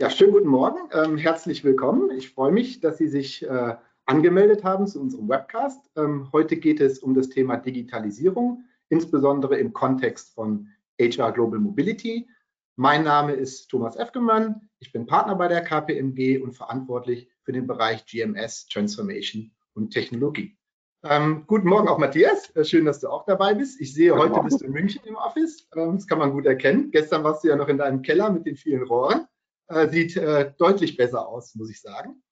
Ja, schönen guten Morgen. Ähm, herzlich willkommen. Ich freue mich, dass Sie sich äh, angemeldet haben zu unserem Webcast. Ähm, heute geht es um das Thema Digitalisierung, insbesondere im Kontext von HR Global Mobility. Mein Name ist Thomas Efgemann. Ich bin Partner bei der KPMG und verantwortlich für den Bereich GMS, Transformation und Technologie. Ähm, guten Morgen auch Matthias, äh, schön, dass du auch dabei bist. Ich sehe, heute bist du in München im Office, ähm, das kann man gut erkennen. Gestern warst du ja noch in deinem Keller mit den vielen Rohren. Äh, sieht äh, deutlich besser aus, muss ich sagen.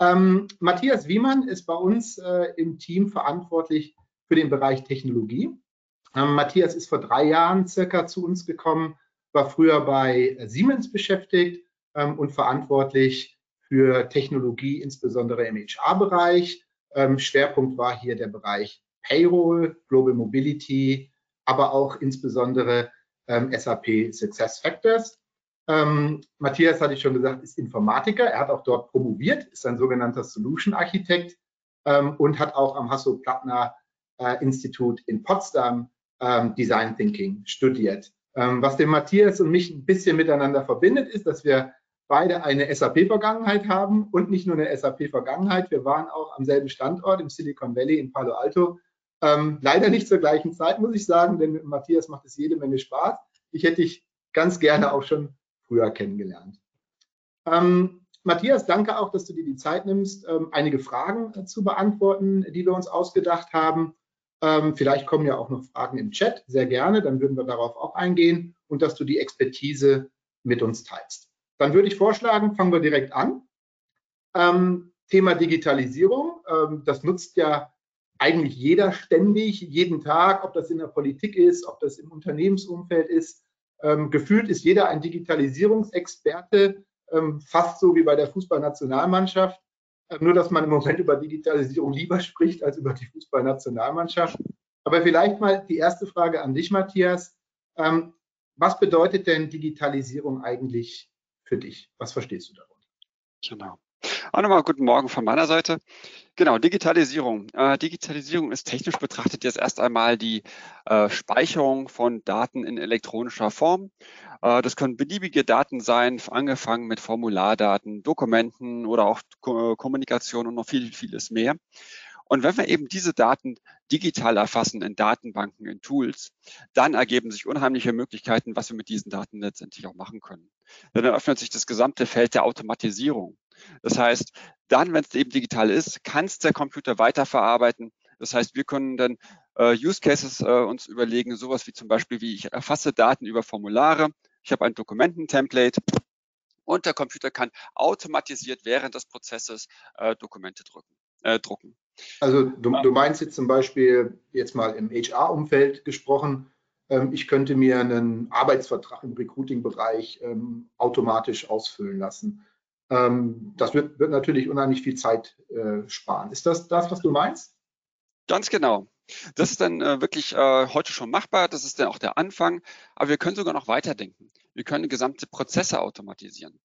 Ähm, Matthias Wiemann ist bei uns äh, im Team verantwortlich für den Bereich Technologie. Ähm, Matthias ist vor drei Jahren circa zu uns gekommen, war früher bei Siemens beschäftigt ähm, und verantwortlich für Technologie, insbesondere im HR-Bereich ähm, Schwerpunkt war hier der Bereich Payroll, Global Mobility, aber auch insbesondere ähm, SAP Success Factors. Ähm, Matthias, hatte ich schon gesagt, ist Informatiker. Er hat auch dort promoviert, ist ein sogenannter Solution Architekt ähm, und hat auch am Hasso-Plattner äh, Institut in Potsdam ähm, Design Thinking studiert. Ähm, was den Matthias und mich ein bisschen miteinander verbindet, ist, dass wir beide eine SAP-Vergangenheit haben und nicht nur eine SAP-Vergangenheit. Wir waren auch am selben Standort im Silicon Valley in Palo Alto. Ähm, leider nicht zur gleichen Zeit, muss ich sagen, denn mit Matthias macht es jede Menge Spaß. Ich hätte dich ganz gerne auch schon früher kennengelernt. Ähm, Matthias, danke auch, dass du dir die Zeit nimmst, ähm, einige Fragen äh, zu beantworten, die wir uns ausgedacht haben. Ähm, vielleicht kommen ja auch noch Fragen im Chat, sehr gerne, dann würden wir darauf auch eingehen und dass du die Expertise mit uns teilst. Dann würde ich vorschlagen, fangen wir direkt an. Ähm, Thema Digitalisierung, ähm, das nutzt ja eigentlich jeder ständig, jeden Tag, ob das in der Politik ist, ob das im Unternehmensumfeld ist. Ähm, gefühlt ist jeder ein Digitalisierungsexperte, ähm, fast so wie bei der Fußballnationalmannschaft. Äh, nur, dass man im Moment über Digitalisierung lieber spricht als über die Fußballnationalmannschaft. Aber vielleicht mal die erste Frage an dich, Matthias. Ähm, was bedeutet denn Digitalisierung eigentlich für dich? Was verstehst du darunter? Genau. Auch nochmal guten Morgen von meiner Seite. Genau, Digitalisierung. Äh, Digitalisierung ist technisch betrachtet jetzt erst einmal die äh, Speicherung von Daten in elektronischer Form. Äh, das können beliebige Daten sein, angefangen mit Formulardaten, Dokumenten oder auch Ko Kommunikation und noch viel, vieles mehr. Und wenn wir eben diese Daten digital erfassen in Datenbanken, in Tools, dann ergeben sich unheimliche Möglichkeiten, was wir mit diesen Daten letztendlich auch machen können. Dann öffnet sich das gesamte Feld der Automatisierung. Das heißt, dann, wenn es eben digital ist, kann es der Computer weiterverarbeiten. Das heißt, wir können dann äh, Use Cases äh, uns überlegen, sowas wie zum Beispiel, wie ich erfasse Daten über Formulare. Ich habe ein Dokumententemplate und der Computer kann automatisiert während des Prozesses äh, Dokumente drücken, äh, drucken. Also du, du, meinst jetzt zum Beispiel jetzt mal im HR-Umfeld gesprochen, ähm, ich könnte mir einen Arbeitsvertrag im Recruiting-Bereich ähm, automatisch ausfüllen lassen. Ähm, das wird, wird, natürlich unheimlich viel Zeit äh, sparen. Ist das das, was du meinst? Ganz genau. Das ist dann äh, wirklich äh, heute schon machbar. Das ist dann auch der Anfang. Aber wir können sogar noch weiterdenken. Wir können gesamte Prozesse automatisieren.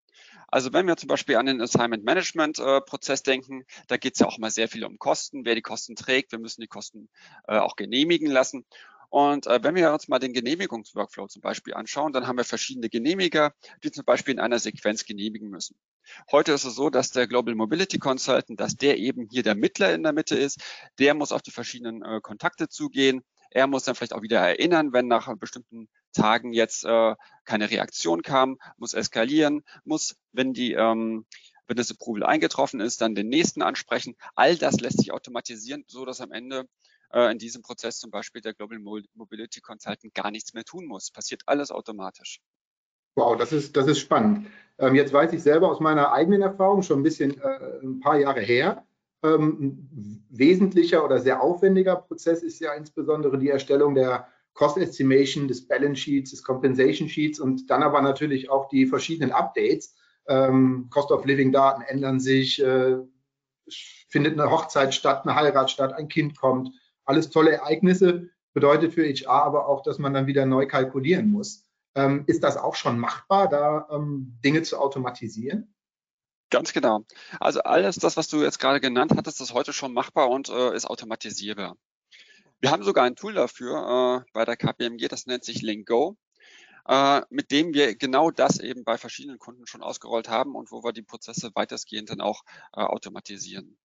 Also wenn wir zum Beispiel an den Assignment Management äh, Prozess denken, da geht es ja auch mal sehr viel um Kosten, wer die Kosten trägt. Wir müssen die Kosten äh, auch genehmigen lassen. Und äh, wenn wir uns mal den Genehmigungsworkflow zum Beispiel anschauen, dann haben wir verschiedene Genehmiger, die zum Beispiel in einer Sequenz genehmigen müssen. Heute ist es so, dass der Global Mobility Consultant, dass der eben hier der Mittler in der Mitte ist, der muss auf die verschiedenen äh, Kontakte zugehen. Er muss dann vielleicht auch wieder erinnern, wenn nach bestimmten Tagen jetzt äh, keine Reaktion kam, muss eskalieren, muss, wenn die ähm, wenn das Approval eingetroffen ist, dann den nächsten ansprechen. All das lässt sich automatisieren, so dass am Ende äh, in diesem Prozess zum Beispiel der Global Mobility Consultant gar nichts mehr tun muss. Passiert alles automatisch. Wow, das ist, das ist spannend. Ähm, jetzt weiß ich selber aus meiner eigenen Erfahrung schon ein bisschen äh, ein paar Jahre her. Ähm, wesentlicher oder sehr aufwendiger Prozess ist ja insbesondere die Erstellung der Cost Estimation, des Balance Sheets, des Compensation Sheets und dann aber natürlich auch die verschiedenen Updates. Ähm, Cost of Living Daten ändern sich, äh, findet eine Hochzeit statt, eine Heirat statt, ein Kind kommt. Alles tolle Ereignisse, bedeutet für HR aber auch, dass man dann wieder neu kalkulieren muss. Ähm, ist das auch schon machbar, da ähm, Dinge zu automatisieren? Ganz genau. Also alles das, was du jetzt gerade genannt hattest, ist heute schon machbar und äh, ist automatisierbar. Wir haben sogar ein Tool dafür äh, bei der KPMG, das nennt sich LinkGo. äh, mit dem wir genau das eben bei verschiedenen Kunden schon ausgerollt haben und wo wir die Prozesse weitestgehend dann auch äh, automatisieren.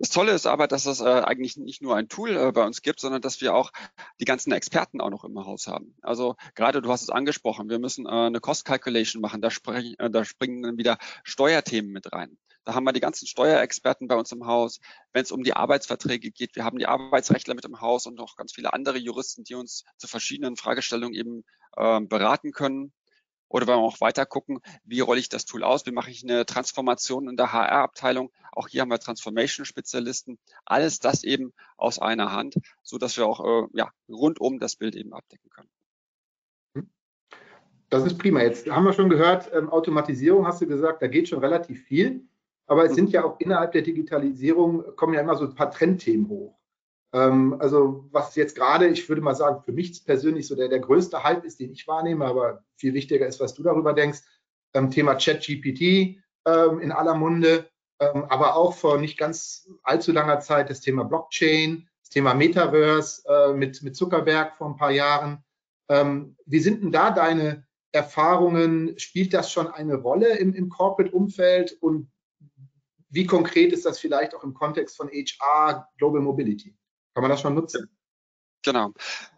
Das Tolle ist aber, dass es äh, eigentlich nicht nur ein Tool äh, bei uns gibt, sondern dass wir auch die ganzen Experten auch noch im Haus haben. Also gerade du hast es angesprochen, wir müssen äh, eine Cost Calculation machen, da, spring, äh, da springen dann wieder Steuerthemen mit rein. Da haben wir die ganzen Steuerexperten bei uns im Haus. Wenn es um die Arbeitsverträge geht, wir haben die Arbeitsrechtler mit im Haus und noch ganz viele andere Juristen, die uns zu verschiedenen Fragestellungen eben äh, beraten können. Oder wenn wir auch weiter gucken, wie rolle ich das Tool aus? Wie mache ich eine Transformation in der HR-Abteilung? Auch hier haben wir Transformation-Spezialisten. Alles das eben aus einer Hand, so dass wir auch äh, ja, rundum das Bild eben abdecken können. Das ist prima. Jetzt haben wir schon gehört, ähm, Automatisierung hast du gesagt, da geht schon relativ viel. Aber es sind ja auch innerhalb der Digitalisierung kommen ja immer so ein paar Trendthemen hoch. Ähm, also was jetzt gerade, ich würde mal sagen, für mich persönlich so der, der größte Hype ist, den ich wahrnehme, aber viel wichtiger ist, was du darüber denkst. Ähm, Thema ChatGPT ähm, in aller Munde, ähm, aber auch vor nicht ganz allzu langer Zeit das Thema Blockchain, das Thema Metaverse äh, mit, mit Zuckerberg vor ein paar Jahren. Ähm, wie sind denn da deine Erfahrungen? Spielt das schon eine Rolle im, im Corporate-Umfeld und wie konkret ist das vielleicht auch im Kontext von HR, Global Mobility? Kann man das schon nutzen? Genau.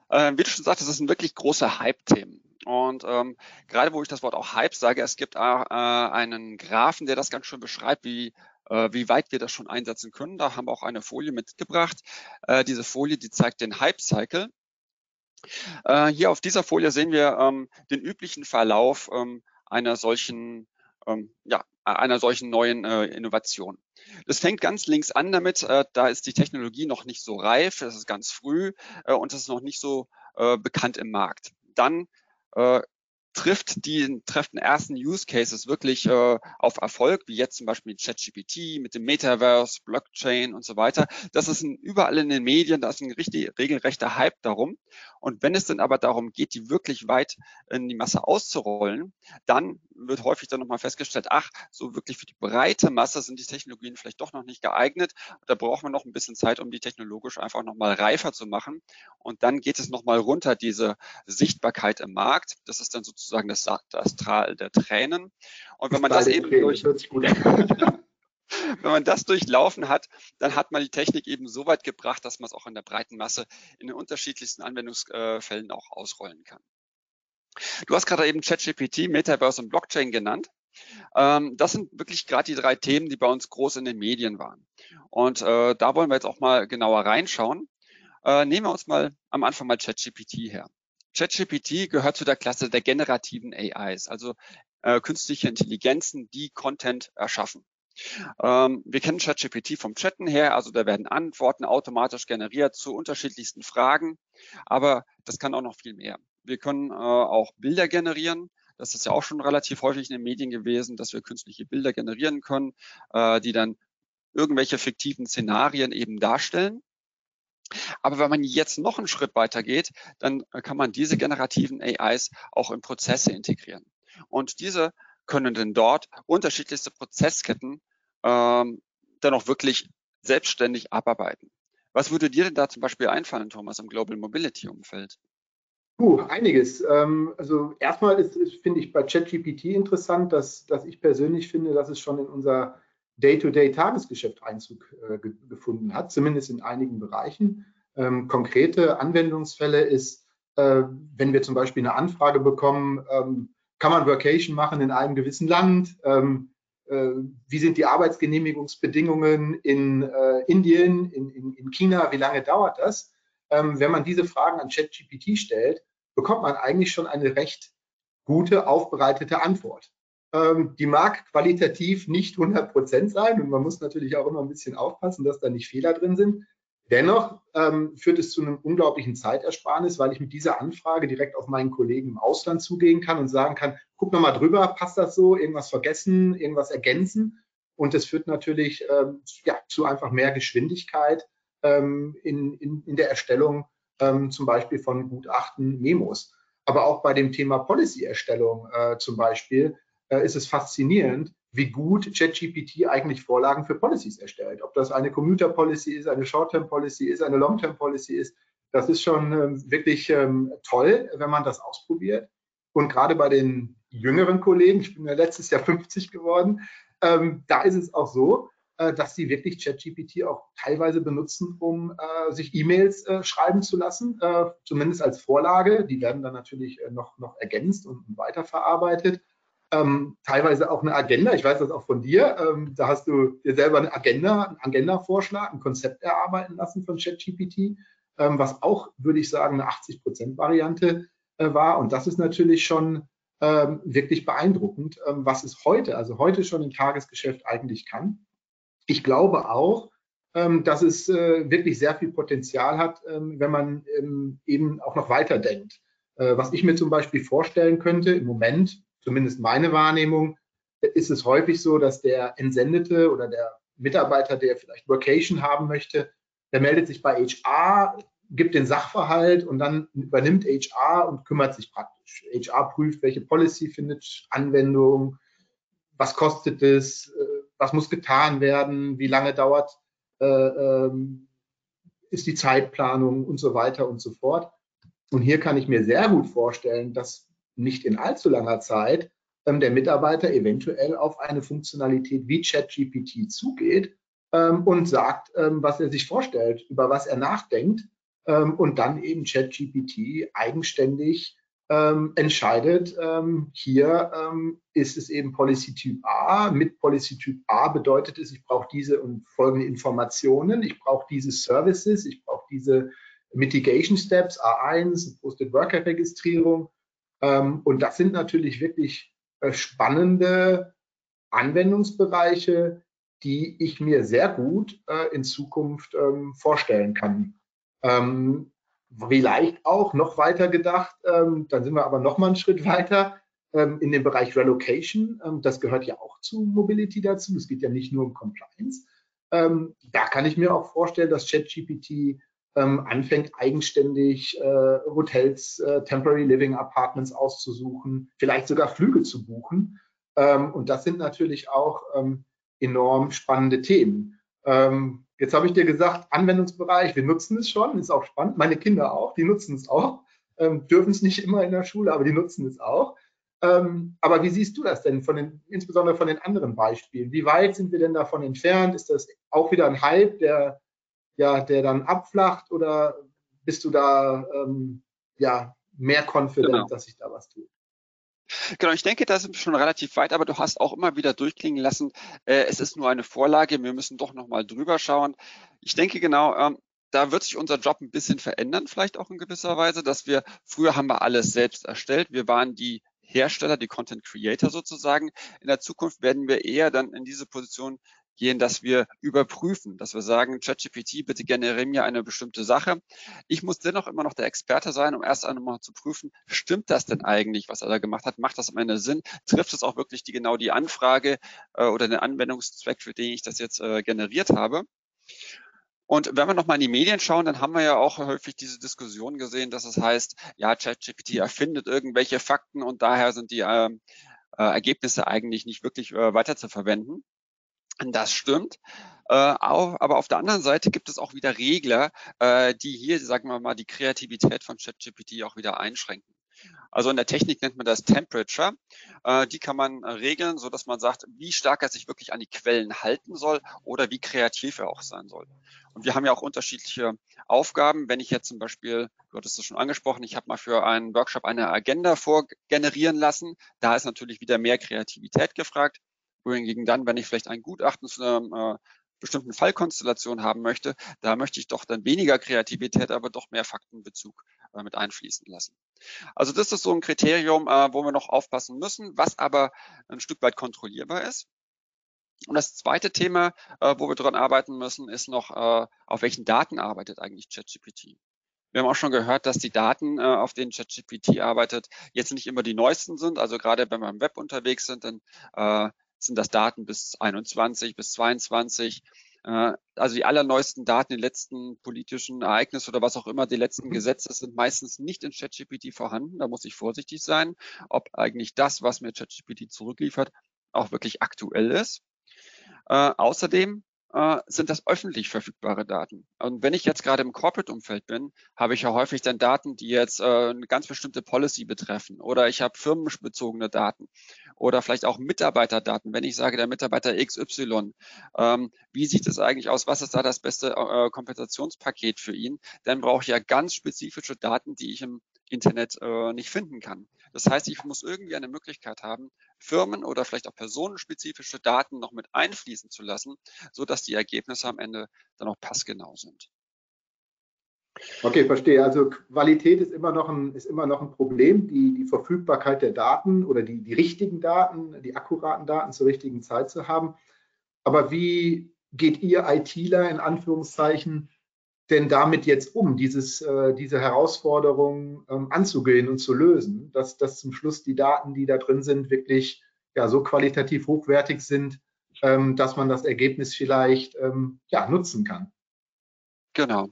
Äh, wie du schon sagtest, das sind wirklich große Hype-Themen. Und ähm, gerade wo ich das Wort auch Hype sage, es gibt äh, einen Graphen, der das ganz schön beschreibt, wie äh, wie weit wir das schon einsetzen können. Da haben wir auch eine Folie mitgebracht. Äh, diese Folie, die zeigt den Hype-Cycle. Äh, hier auf dieser Folie sehen wir ähm, den üblichen Verlauf ähm, einer solchen ähm, ja, einer solchen neuen äh, Innovation. Das fängt ganz links an damit, äh, da ist die Technologie noch nicht so reif, das ist ganz früh äh, und das ist noch nicht so äh, bekannt im Markt. Dann äh, trifft die treffen ersten Use Cases wirklich äh, auf Erfolg, wie jetzt zum Beispiel mit ChatGPT, mit dem Metaverse, Blockchain und so weiter. Das ist ein, überall in den Medien, da ist ein richtig regelrechter Hype darum. Und wenn es dann aber darum geht, die wirklich weit in die Masse auszurollen, dann wird häufig dann nochmal festgestellt, ach, so wirklich für die breite Masse sind die Technologien vielleicht doch noch nicht geeignet. Da braucht man noch ein bisschen Zeit, um die technologisch einfach nochmal reifer zu machen. Und dann geht es nochmal runter, diese Sichtbarkeit im Markt. Das ist dann sozusagen das, das Tal der Tränen. Und wenn man das eben durch, wenn man das durchlaufen hat, dann hat man die Technik eben so weit gebracht, dass man es auch in der breiten Masse in den unterschiedlichsten Anwendungsfällen auch ausrollen kann. Du hast gerade eben ChatGPT, Metaverse und Blockchain genannt. Ähm, das sind wirklich gerade die drei Themen, die bei uns groß in den Medien waren. Und äh, da wollen wir jetzt auch mal genauer reinschauen. Äh, nehmen wir uns mal am Anfang mal ChatGPT her. ChatGPT gehört zu der Klasse der generativen AIs, also äh, künstliche Intelligenzen, die Content erschaffen. Ähm, wir kennen ChatGPT vom Chatten her, also da werden Antworten automatisch generiert zu unterschiedlichsten Fragen, aber das kann auch noch viel mehr. Wir können äh, auch Bilder generieren. Das ist ja auch schon relativ häufig in den Medien gewesen, dass wir künstliche Bilder generieren können, äh, die dann irgendwelche fiktiven Szenarien eben darstellen. Aber wenn man jetzt noch einen Schritt weiter geht, dann kann man diese generativen AIs auch in Prozesse integrieren. Und diese können dann dort unterschiedlichste Prozessketten ähm, dann auch wirklich selbstständig abarbeiten. Was würde dir denn da zum Beispiel einfallen, Thomas, im Global Mobility Umfeld? Puh, einiges. Ähm, also erstmal ist, ist finde ich bei ChatGPT interessant, dass, dass ich persönlich finde, dass es schon in unser Day-to-Day-Tagesgeschäft Einzug äh, ge gefunden hat, zumindest in einigen Bereichen. Ähm, konkrete Anwendungsfälle ist, äh, wenn wir zum Beispiel eine Anfrage bekommen, ähm, kann man Workation machen in einem gewissen Land? Ähm, äh, wie sind die Arbeitsgenehmigungsbedingungen in äh, Indien, in, in, in, China? Wie lange dauert das? Ähm, wenn man diese Fragen an ChatGPT stellt, bekommt man eigentlich schon eine recht gute, aufbereitete Antwort. Ähm, die mag qualitativ nicht 100 Prozent sein und man muss natürlich auch immer ein bisschen aufpassen, dass da nicht Fehler drin sind. Dennoch ähm, führt es zu einem unglaublichen Zeitersparnis, weil ich mit dieser Anfrage direkt auf meinen Kollegen im Ausland zugehen kann und sagen kann, guck nochmal drüber, passt das so, irgendwas vergessen, irgendwas ergänzen. Und das führt natürlich ähm, ja, zu einfach mehr Geschwindigkeit ähm, in, in, in der Erstellung ähm, zum Beispiel von Gutachten, Memos. Aber auch bei dem Thema Policy-Erstellung äh, zum Beispiel ist es faszinierend, wie gut ChatGPT eigentlich Vorlagen für Policies erstellt. Ob das eine Commuter Policy ist, eine Short-Term Policy ist, eine Long-Term Policy ist, das ist schon ähm, wirklich ähm, toll, wenn man das ausprobiert. Und gerade bei den jüngeren Kollegen, ich bin ja letztes Jahr 50 geworden, ähm, da ist es auch so, äh, dass sie wirklich ChatGPT auch teilweise benutzen, um äh, sich E-Mails äh, schreiben zu lassen, äh, zumindest als Vorlage. Die werden dann natürlich äh, noch, noch ergänzt und weiterverarbeitet. Ähm, teilweise auch eine Agenda, ich weiß das auch von dir, ähm, da hast du dir selber eine Agenda, einen Agenda-Vorschlag, ein Konzept erarbeiten lassen von ChatGPT, ähm, was auch, würde ich sagen, eine 80-Prozent-Variante äh, war. Und das ist natürlich schon ähm, wirklich beeindruckend, ähm, was es heute, also heute schon im Tagesgeschäft eigentlich kann. Ich glaube auch, ähm, dass es äh, wirklich sehr viel Potenzial hat, wenn man eben auch noch weiterdenkt. Äh, was ich mir zum Beispiel vorstellen könnte, im Moment, zumindest meine Wahrnehmung, ist es häufig so, dass der Entsendete oder der Mitarbeiter, der vielleicht Workation haben möchte, der meldet sich bei HR, gibt den Sachverhalt und dann übernimmt HR und kümmert sich praktisch. HR prüft, welche Policy findet Anwendung, was kostet es, äh, was muss getan werden, wie lange dauert, äh, ähm, ist die Zeitplanung und so weiter und so fort. Und hier kann ich mir sehr gut vorstellen, dass nicht in allzu langer Zeit ähm, der Mitarbeiter eventuell auf eine Funktionalität wie ChatGPT zugeht ähm, und sagt, ähm, was er sich vorstellt, über was er nachdenkt ähm, und dann eben ChatGPT eigenständig ähm, entscheidet, ähm, hier ist es eben Policy Typ A. Mit Policy Typ A bedeutet es, ich brauche diese und folgende Informationen, ich brauche diese Services, ich brauche diese Mitigation Steps, A1, Posted Worker Registrierung. Ähm, und das sind natürlich wirklich äh, spannende Anwendungsbereiche, die ich mir sehr gut äh, in Zukunft ähm, vorstellen kann. Ähm, Vielleicht auch noch weiter gedacht, dann sind wir aber noch mal einen Schritt weiter in dem Bereich Relocation. Das gehört ja auch zu Mobility dazu. Es geht ja nicht nur um Compliance. Da kann ich mir auch vorstellen, dass ChatGPT ähm, anfängt, eigenständig äh, Hotels, äh, Temporary Living Apartments auszusuchen, vielleicht sogar Flüge zu buchen. Ähm, und das sind natürlich auch enorm spannende Themen. Ähm, jetzt habe ich dir gesagt, Anwendungsbereich, wir nutzen es schon, ist auch spannend. Meine Kinder auch, die nutzen es auch, ähm, dürfen es nicht immer in der Schule, aber die nutzen es auch. Ähm, aber wie siehst du das denn, von den, insbesondere von den anderen Beispielen? Wie weit sind wir denn davon entfernt? Ist das auch wieder ein Hype, der, ja, der dann abflacht oder bist du da ähm, ja, mehr confident, genau. dass sich da was tut? Genau, ich denke, da sind wir schon relativ weit, aber du hast auch immer wieder durchklingen lassen, äh, es ist nur eine Vorlage, wir müssen doch nochmal drüber schauen. Ich denke genau, ähm, da wird sich unser Job ein bisschen verändern, vielleicht auch in gewisser Weise, dass wir, früher haben wir alles selbst erstellt, wir waren die Hersteller, die Content Creator sozusagen. In der Zukunft werden wir eher dann in diese Position gehen, dass wir überprüfen, dass wir sagen, ChatGPT, bitte generiere mir eine bestimmte Sache. Ich muss dennoch immer noch der Experte sein, um erst einmal zu prüfen, stimmt das denn eigentlich, was er da gemacht hat? Macht das am Ende Sinn? Trifft es auch wirklich die, genau die Anfrage äh, oder den Anwendungszweck, für den ich das jetzt äh, generiert habe? Und wenn wir nochmal in die Medien schauen, dann haben wir ja auch häufig diese Diskussion gesehen, dass es heißt, ja, ChatGPT erfindet irgendwelche Fakten und daher sind die äh, äh, Ergebnisse eigentlich nicht wirklich äh, weiter zu verwenden. Das stimmt. Äh, aber auf der anderen Seite gibt es auch wieder Regler, äh, die hier, sagen wir mal, die Kreativität von ChatGPT auch wieder einschränken. Also in der Technik nennt man das Temperature. Äh, die kann man regeln, so dass man sagt, wie stark er sich wirklich an die Quellen halten soll oder wie kreativ er auch sein soll. Und wir haben ja auch unterschiedliche Aufgaben. Wenn ich jetzt zum Beispiel, du hattest es schon angesprochen, ich habe mal für einen Workshop eine Agenda vorgenerieren lassen. Da ist natürlich wieder mehr Kreativität gefragt wohingegen dann, wenn ich vielleicht ein Gutachten zu einer äh, bestimmten Fallkonstellation haben möchte, da möchte ich doch dann weniger Kreativität, aber doch mehr Faktenbezug äh, mit einfließen lassen. Also das ist so ein Kriterium, äh, wo wir noch aufpassen müssen, was aber ein Stück weit kontrollierbar ist. Und das zweite Thema, äh, wo wir dran arbeiten müssen, ist noch, äh, auf welchen Daten arbeitet eigentlich ChatGPT? Wir haben auch schon gehört, dass die Daten, äh, auf denen ChatGPT arbeitet, jetzt nicht immer die neuesten sind. Also gerade wenn wir im Web unterwegs sind, dann äh, sind das Daten bis 21, bis 22. Äh, also die allerneuesten Daten, die letzten politischen Ereignisse oder was auch immer, die letzten mhm. Gesetze sind meistens nicht in ChatGPT vorhanden. Da muss ich vorsichtig sein, ob eigentlich das, was mir ChatGPT zurückliefert, auch wirklich aktuell ist. Äh, außerdem äh, sind das öffentlich verfügbare Daten. Und wenn ich jetzt gerade im Corporate-Umfeld bin, habe ich ja häufig dann Daten, die jetzt äh, eine ganz bestimmte Policy betreffen oder ich habe firmenbezogene Daten oder vielleicht auch Mitarbeiterdaten. Wenn ich sage, der Mitarbeiter XY, ähm, wie sieht es eigentlich aus? Was ist da das beste äh, Kompensationspaket für ihn? Dann brauche ich ja ganz spezifische Daten, die ich im Internet äh, nicht finden kann. Das heißt, ich muss irgendwie eine Möglichkeit haben, Firmen oder vielleicht auch personenspezifische Daten noch mit einfließen zu lassen, so dass die Ergebnisse am Ende dann auch passgenau sind. Okay, verstehe. Also Qualität ist immer noch ein, ist immer noch ein Problem. Die, die Verfügbarkeit der Daten oder die, die richtigen Daten, die akkuraten Daten zur richtigen Zeit zu haben. Aber wie geht ihr ITler in Anführungszeichen denn damit jetzt um, dieses, äh, diese Herausforderung ähm, anzugehen und zu lösen, dass, dass zum Schluss die Daten, die da drin sind, wirklich ja, so qualitativ hochwertig sind, ähm, dass man das Ergebnis vielleicht ähm, ja, nutzen kann? Genau.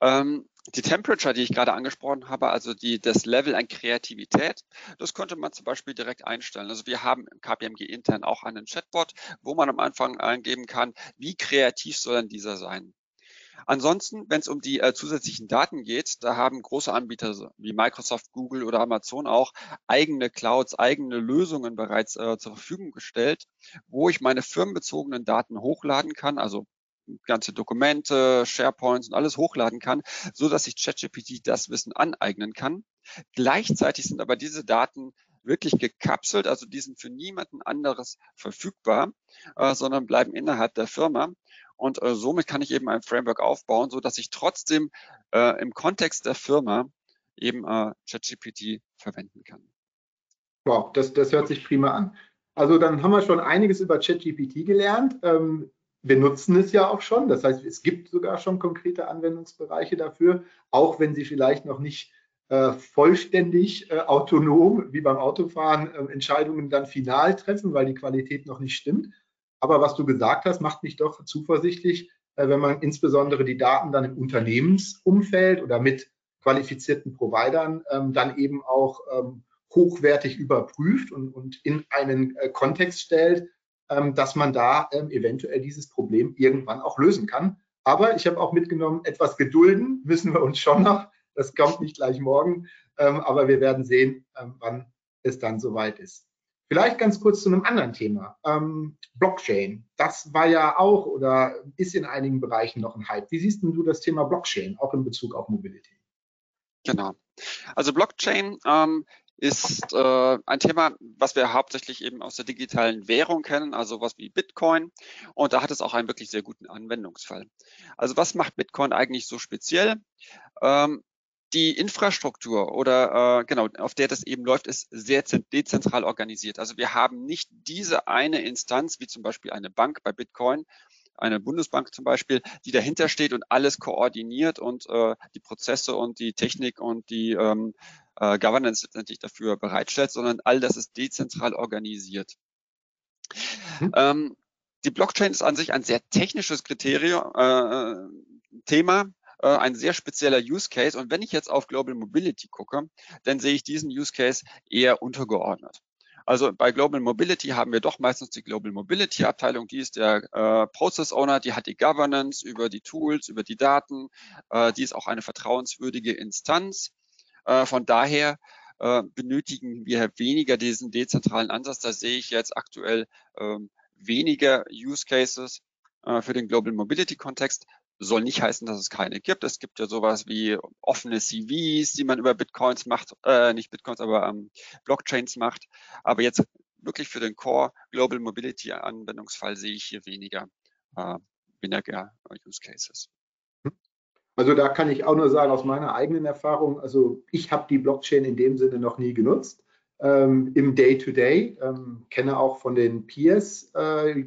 Ähm, die Temperature, die ich gerade angesprochen habe, also die, das Level an Kreativität, das könnte man zum Beispiel direkt einstellen. Also wir haben im KPMG intern auch einen Chatbot, wo man am Anfang eingeben kann, wie kreativ soll denn dieser sein. Ansonsten, wenn es um die äh, zusätzlichen Daten geht, da haben große Anbieter wie Microsoft, Google oder Amazon auch eigene Clouds, eigene Lösungen bereits äh, zur Verfügung gestellt, wo ich meine firmenbezogenen Daten hochladen kann, also ganze Dokumente, SharePoints und alles hochladen kann, so dass sich ChatGPT das Wissen aneignen kann. Gleichzeitig sind aber diese Daten wirklich gekapselt, also die sind für niemanden anderes verfügbar, äh, sondern bleiben innerhalb der Firma. Und äh, somit kann ich eben ein Framework aufbauen, so dass ich trotzdem äh, im Kontext der Firma eben äh, ChatGPT verwenden kann. Wow, das, das hört sich prima an. Also dann haben wir schon einiges über ChatGPT gelernt. Ähm, wir nutzen es ja auch schon. Das heißt, es gibt sogar schon konkrete Anwendungsbereiche dafür, auch wenn sie vielleicht noch nicht äh, vollständig äh, autonom, wie beim Autofahren, äh, Entscheidungen dann final treffen, weil die Qualität noch nicht stimmt. Aber was du gesagt hast, macht mich doch zuversichtlich, äh, wenn man insbesondere die Daten dann im Unternehmensumfeld oder mit qualifizierten Providern ähm, dann eben auch ähm, hochwertig überprüft und, und in einen äh, Kontext stellt, ähm, dass man da eventuell dieses Problem irgendwann auch lösen kann. Aber ich habe auch mitgenommen, etwas gedulden müssen wir uns schon noch. Das kommt nicht gleich morgen, aber wir werden sehen, wann es dann soweit ist. Vielleicht ganz kurz zu einem anderen Thema. Ähm, Blockchain, das war ja auch oder ist in einigen Bereichen noch ein Hype. Wie siehst du das Thema Blockchain, auch in Bezug auf Mobility? Genau. Also Blockchain ähm, ist äh, ein Thema, was wir hauptsächlich eben aus der digitalen Währung kennen, also was wie Bitcoin. Und da hat es auch einen wirklich sehr guten Anwendungsfall. Also was macht Bitcoin eigentlich so speziell? Ähm, die Infrastruktur oder äh, genau, auf der das eben läuft, ist sehr dezentral organisiert. Also wir haben nicht diese eine Instanz, wie zum Beispiel eine Bank bei Bitcoin, eine Bundesbank zum Beispiel, die dahinter steht und alles koordiniert und äh, die Prozesse und die Technik und die ähm, äh, Governance letztendlich dafür bereitstellt, sondern all das ist dezentral organisiert. Mhm. Ähm, die Blockchain ist an sich ein sehr technisches Kriterium, äh, Thema, äh, ein sehr spezieller Use Case. Und wenn ich jetzt auf Global Mobility gucke, dann sehe ich diesen Use Case eher untergeordnet. Also bei Global Mobility haben wir doch meistens die Global Mobility Abteilung, die ist der äh, Process Owner, die hat die Governance über die Tools, über die Daten, äh, die ist auch eine vertrauenswürdige Instanz. Äh, von daher äh, benötigen wir weniger diesen dezentralen Ansatz. Da sehe ich jetzt aktuell ähm, weniger Use Cases äh, für den Global Mobility Kontext, soll nicht heißen, dass es keine gibt. Es gibt ja sowas wie offene CVs, die man über Bitcoins macht, äh, nicht Bitcoins, aber ähm, Blockchains macht. Aber jetzt wirklich für den Core Global Mobility Anwendungsfall sehe ich hier weniger, äh, weniger Use Cases. Also da kann ich auch nur sagen, aus meiner eigenen Erfahrung, also ich habe die Blockchain in dem Sinne noch nie genutzt. Ähm, Im Day-to-Day, -Day, ähm, kenne auch von den Peers äh,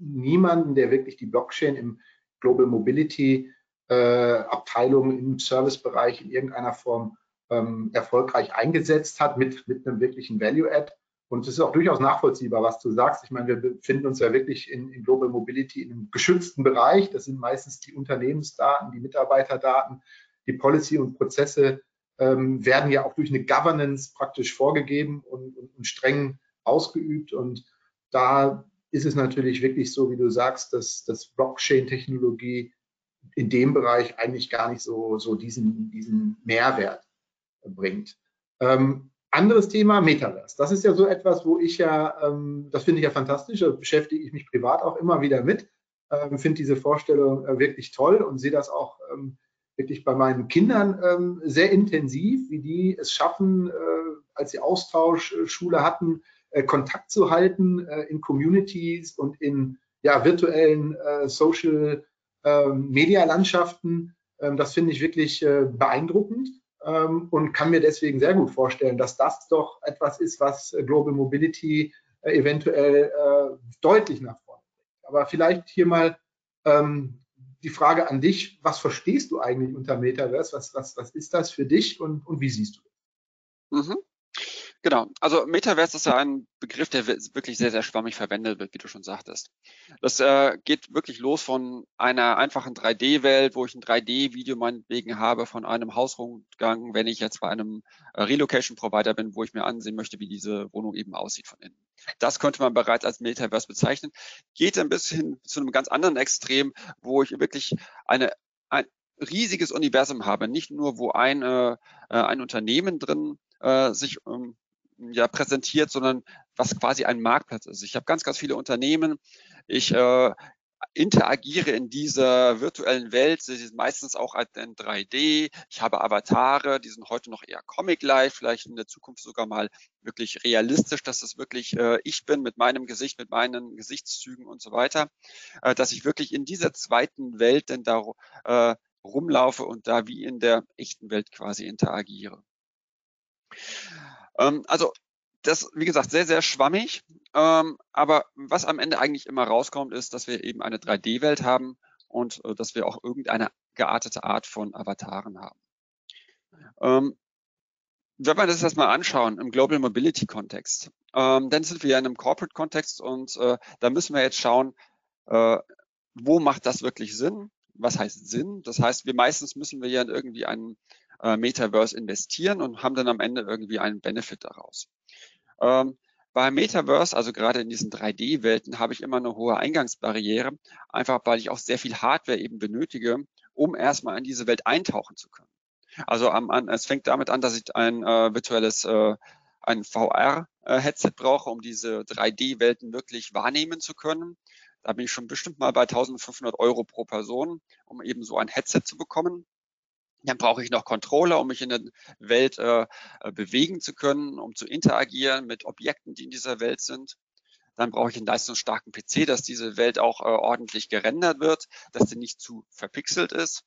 niemanden, der wirklich die Blockchain im Global Mobility äh, Abteilung im Servicebereich in irgendeiner Form ähm, erfolgreich eingesetzt hat mit, mit einem wirklichen Value-Add. Und es ist auch durchaus nachvollziehbar, was du sagst. Ich meine, wir befinden uns ja wirklich in, in Global Mobility in einem geschützten Bereich. Das sind meistens die Unternehmensdaten, die Mitarbeiterdaten, die Policy und Prozesse ähm, werden ja auch durch eine Governance praktisch vorgegeben und, und, und streng ausgeübt. Und da ist es natürlich wirklich so, wie du sagst, dass, dass Blockchain-Technologie in dem Bereich eigentlich gar nicht so, so diesen, diesen Mehrwert bringt. Ähm, anderes Thema, Metaverse. Das ist ja so etwas, wo ich ja, ähm, das finde ich ja fantastisch, da beschäftige ich mich privat auch immer wieder mit, ähm, finde diese Vorstellung äh, wirklich toll und sehe das auch ähm, wirklich bei meinen Kindern ähm, sehr intensiv, wie die es schaffen, äh, als sie Austauschschule hatten, äh, Kontakt zu halten äh, in Communities und in ja, virtuellen äh, Social ähm, Media Landschaften. Ähm, das finde ich wirklich äh, beeindruckend ähm, und kann mir deswegen sehr gut vorstellen, dass das doch etwas ist, was äh, Global Mobility eventuell deutlich nach vorne bringt. Aber vielleicht hier mal ähm, die Frage an dich, was verstehst du eigentlich unter Metaverse? Was, was, was ist das für dich und, und wie siehst du das? Mhm. Genau, also Metaverse ist ja ein Begriff, der wirklich sehr, sehr schwammig verwendet wird, wie du schon sagtest. Das äh, geht wirklich los von einer einfachen 3D-Welt, wo ich ein 3D-Video meinetwegen habe von einem Hausrundgang, wenn ich jetzt bei einem äh, Relocation-Provider bin, wo ich mir ansehen möchte, wie diese Wohnung eben aussieht von innen. Das könnte man bereits als Metaverse bezeichnen. Geht ein bisschen zu einem ganz anderen Extrem, wo ich wirklich eine, ein riesiges Universum habe, nicht nur, wo ein, äh, ein Unternehmen drin äh, sich ähm, ja präsentiert, sondern was quasi ein Marktplatz ist. Ich habe ganz, ganz viele Unternehmen. Ich äh, interagiere in dieser virtuellen Welt, sie sind meistens auch in 3D. Ich habe Avatare, die sind heute noch eher Comic-like, vielleicht in der Zukunft sogar mal wirklich realistisch, dass es wirklich äh, ich bin mit meinem Gesicht, mit meinen Gesichtszügen und so weiter, äh, dass ich wirklich in dieser zweiten Welt denn da äh, rumlaufe und da wie in der echten Welt quasi interagiere. Ähm, also das, wie gesagt, sehr, sehr schwammig. Ähm, aber was am Ende eigentlich immer rauskommt, ist, dass wir eben eine 3D-Welt haben und äh, dass wir auch irgendeine geartete Art von Avataren haben. Ähm, wenn wir das jetzt mal anschauen im Global Mobility Kontext, ähm, dann sind wir ja in einem Corporate Kontext und äh, da müssen wir jetzt schauen, äh, wo macht das wirklich Sinn? Was heißt Sinn? Das heißt, wir meistens müssen wir ja irgendwie einen äh, Metaverse investieren und haben dann am Ende irgendwie einen Benefit daraus. Ähm, bei Metaverse, also gerade in diesen 3D-Welten, habe ich immer eine hohe Eingangsbarriere, einfach weil ich auch sehr viel Hardware eben benötige, um erstmal in diese Welt eintauchen zu können. Also am, an, es fängt damit an, dass ich ein äh, virtuelles, äh, ein VR-Headset äh, brauche, um diese 3D-Welten wirklich wahrnehmen zu können. Da bin ich schon bestimmt mal bei 1500 Euro pro Person, um eben so ein Headset zu bekommen. Dann brauche ich noch Controller, um mich in der Welt äh, äh, bewegen zu können, um zu interagieren mit Objekten, die in dieser Welt sind. Dann brauche ich einen leistungsstarken PC, dass diese Welt auch äh, ordentlich gerendert wird, dass sie nicht zu verpixelt ist.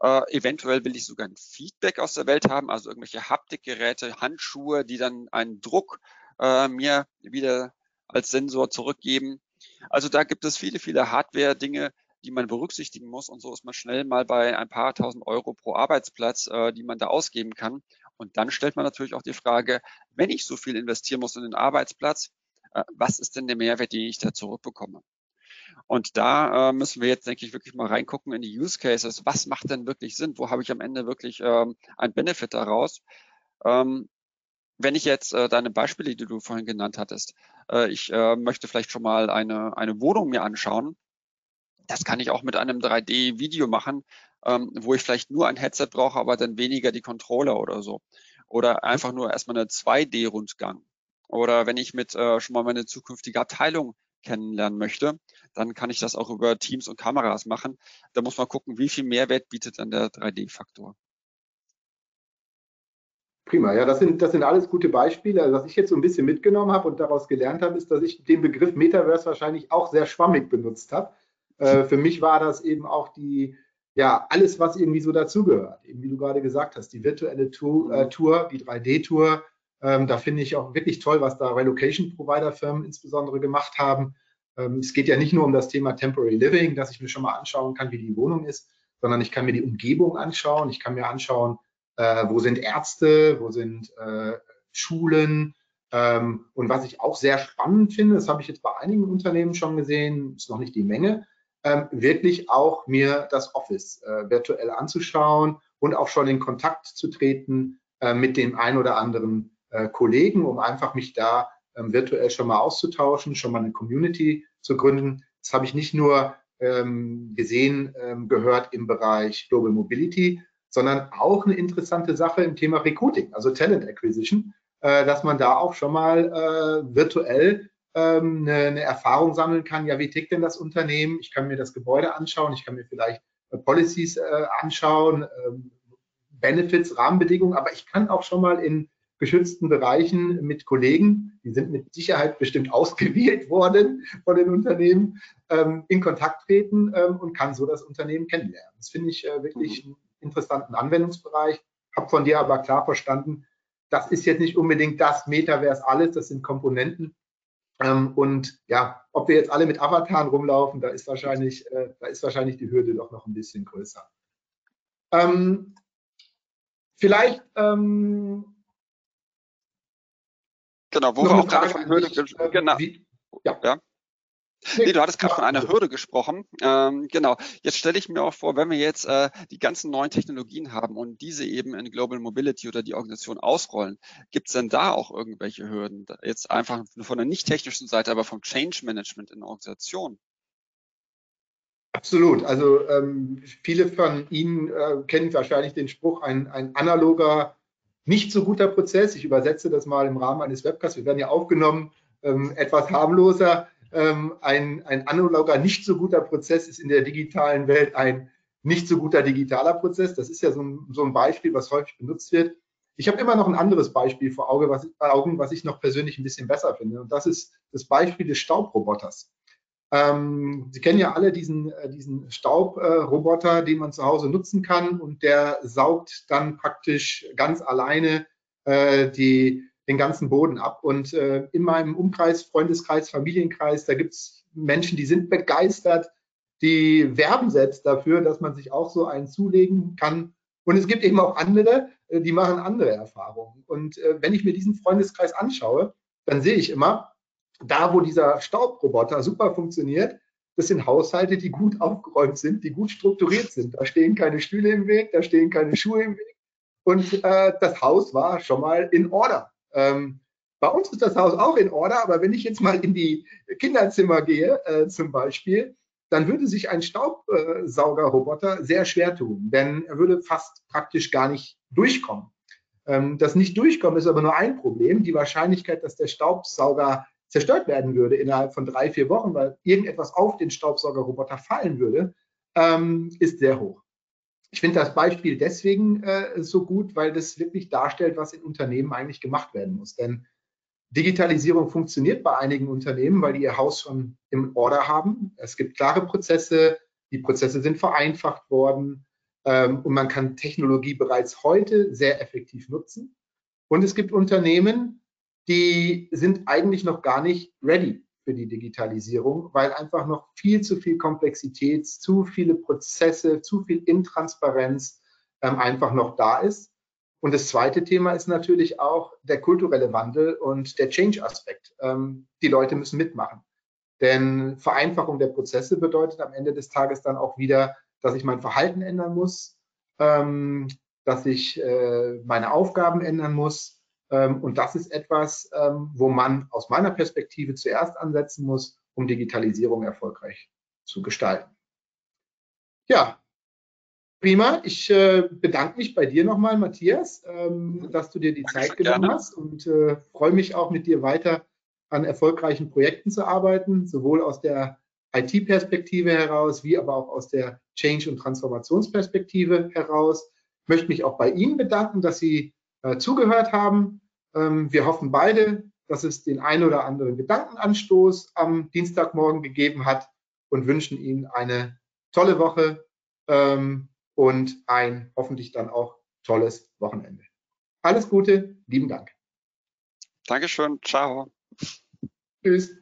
Äh, eventuell will ich sogar ein Feedback aus der Welt haben, also irgendwelche Haptikgeräte, Handschuhe, die dann einen Druck äh, mir wieder als Sensor zurückgeben. Also da gibt es viele, viele Hardware-Dinge, die man berücksichtigen muss. Und so ist man schnell mal bei ein paar tausend Euro pro Arbeitsplatz, äh, die man da ausgeben kann. Und dann stellt man natürlich auch die Frage, wenn ich so viel investieren muss in den Arbeitsplatz, äh, was ist denn der Mehrwert, den ich da zurückbekomme? Und da äh, müssen wir jetzt, denke ich, wirklich mal reingucken in die Use Cases. Was macht denn wirklich Sinn? Wo habe ich am Ende wirklich ähm, ein Benefit daraus? Ähm, wenn ich jetzt äh, deine Beispiele, die du vorhin genannt hattest, äh, ich äh, möchte vielleicht schon mal eine, eine Wohnung mir anschauen, das kann ich auch mit einem 3D-Video machen, ähm, wo ich vielleicht nur ein Headset brauche, aber dann weniger die Controller oder so. Oder einfach nur erstmal eine 2D-Rundgang. Oder wenn ich mit äh, schon mal meine zukünftige Abteilung kennenlernen möchte, dann kann ich das auch über Teams und Kameras machen. Da muss man gucken, wie viel Mehrwert bietet dann der 3D-Faktor. Prima, ja, das sind, das sind alles gute Beispiele. Also, was ich jetzt so ein bisschen mitgenommen habe und daraus gelernt habe, ist, dass ich den Begriff Metaverse wahrscheinlich auch sehr schwammig benutzt habe. Äh, für mich war das eben auch die, ja, alles, was irgendwie so dazugehört. Eben wie du gerade gesagt hast, die virtuelle Tour, äh, Tour die 3D-Tour. Ähm, da finde ich auch wirklich toll, was da Relocation-Provider-Firmen insbesondere gemacht haben. Ähm, es geht ja nicht nur um das Thema Temporary Living, dass ich mir schon mal anschauen kann, wie die Wohnung ist, sondern ich kann mir die Umgebung anschauen. Ich kann mir anschauen, äh, wo sind Ärzte, wo sind äh, Schulen, ähm, und was ich auch sehr spannend finde, das habe ich jetzt bei einigen Unternehmen schon gesehen, ist noch nicht die Menge, ähm, wirklich auch mir das Office äh, virtuell anzuschauen und auch schon in Kontakt zu treten äh, mit dem ein oder anderen äh, Kollegen, um einfach mich da ähm, virtuell schon mal auszutauschen, schon mal eine Community zu gründen. Das habe ich nicht nur ähm, gesehen, ähm, gehört im Bereich Global Mobility, sondern auch eine interessante Sache im Thema Recruiting, also Talent Acquisition, äh, dass man da auch schon mal äh, virtuell ähm, eine, eine, Erfahrung sammeln kann. Ja, wie tickt denn das Unternehmen? Ich kann mir das Gebäude anschauen, ich kann mir vielleicht äh, Policies äh, anschauen, ähm, Benefits, Rahmenbedingungen, aber ich kann auch schon mal in geschützten Bereichen mit Kollegen, die sind mit Sicherheit bestimmt ausgewählt worden von den Unternehmen, ähm, in Kontakt treten ähm, und kann so das Unternehmen kennenlernen. Das finde ich äh, wirklich einen interessanten Anwendungsbereich. Habe von dir aber klar verstanden, das ist jetzt nicht unbedingt das Metaverse alles, das sind Komponenten. Ähm, und ja, ob wir jetzt alle mit Avataren rumlaufen, da ist wahrscheinlich, äh, da ist wahrscheinlich die Hürde doch noch ein bisschen größer. Ähm, vielleicht ähm, Genau, wo wir auch gerade von Hürde, äh, genau. Wie, ja. ja. Nee, du hattest gerade von einer Hürde gesprochen. Ähm, genau. Jetzt stelle ich mir auch vor, wenn wir jetzt äh, die ganzen neuen Technologien haben und diese eben in Global Mobility oder die Organisation ausrollen, gibt es denn da auch irgendwelche Hürden? Jetzt einfach von der nicht technischen Seite, aber vom Change Management in der Organisation? Absolut. Also ähm, viele von Ihnen äh, kennen wahrscheinlich den Spruch, ein, ein analoger nicht so guter Prozess. Ich übersetze das mal im Rahmen eines Webcasts. Wir werden ja aufgenommen, ähm, etwas harmloser. Ähm, ein, ein analoger, nicht so guter Prozess ist in der digitalen Welt ein nicht so guter digitaler Prozess. Das ist ja so ein, so ein Beispiel, was häufig benutzt wird. Ich habe immer noch ein anderes Beispiel vor Auge, was, Augen, was ich noch persönlich ein bisschen besser finde. Und das ist das Beispiel des Staubroboters. Ähm, Sie kennen ja alle diesen, äh, diesen Staubroboter, äh, den man zu Hause nutzen kann und der saugt dann praktisch ganz alleine äh, die, den ganzen Boden ab. Und äh, in meinem Umkreis, Freundeskreis, Familienkreis, da gibt es Menschen, die sind begeistert, die werben selbst dafür, dass man sich auch so einen zulegen kann. Und es gibt eben auch andere, äh, die machen andere Erfahrungen. Und äh, wenn ich mir diesen Freundeskreis anschaue, dann sehe ich immer, da, wo dieser Staubroboter super funktioniert, das sind Haushalte, die gut aufgeräumt sind, die gut strukturiert sind. Da stehen keine Stühle im Weg, da stehen keine Schuhe im Weg. Und äh, das Haus war schon mal in Order. Ähm, bei uns ist das Haus auch in Order, aber wenn ich jetzt mal in die Kinderzimmer gehe, äh, zum Beispiel, dann würde sich ein Staubsaugerroboter sehr schwer tun, denn er würde fast praktisch gar nicht durchkommen. Ähm, das Nicht-Durchkommen ist aber nur ein Problem. Die Wahrscheinlichkeit, dass der Staubsauger zerstört werden würde innerhalb von drei, vier Wochen, weil irgendetwas auf den Staubsaugerroboter fallen würde, ähm, ist sehr hoch. Ich finde das Beispiel deswegen äh, so gut, weil das wirklich darstellt, was in Unternehmen eigentlich gemacht werden muss. Denn Digitalisierung funktioniert bei einigen Unternehmen, weil die ihr Haus schon im Order haben. Es gibt klare Prozesse, die Prozesse sind vereinfacht worden ähm, und man kann Technologie bereits heute sehr effektiv nutzen. Und es gibt Unternehmen, die sind eigentlich noch gar nicht ready für die Digitalisierung, weil einfach noch viel zu viel Komplexität, zu viele Prozesse, zu viel Intransparenz ähm, einfach noch da ist. Und das zweite Thema ist natürlich auch der kulturelle Wandel und der Change-Aspekt. Ähm, die Leute müssen mitmachen. Denn Vereinfachung der Prozesse bedeutet am Ende des Tages dann auch wieder, dass ich mein Verhalten ändern muss, ähm, dass ich äh, meine Aufgaben ändern muss, und das ist etwas, ähm, wo man aus meiner Perspektive zuerst ansetzen muss, um Digitalisierung erfolgreich zu gestalten. Ja, prima. Ich äh, bedanke mich bei dir nochmal, Matthias, ähm, dass du dir die Zeit genommen gerne. hast und äh, freue mich auch mit dir weiter an erfolgreichen Projekten zu arbeiten, sowohl aus der IT-Perspektive heraus, wie aber auch aus der Change- und Transformationsperspektive heraus. Ich möchte mich auch bei Ihnen bedanken, dass Sie äh, zugehört haben. Ähm, wir hoffen beide, dass es den ein oder anderen Gedankenanstoß am Dienstagmorgen gegeben hat und wünschen Ihnen eine tolle Woche ähm, und ein hoffentlich dann auch tolles Wochenende. Alles Gute, lieben Dank. Dankeschön, ciao. Tschüss.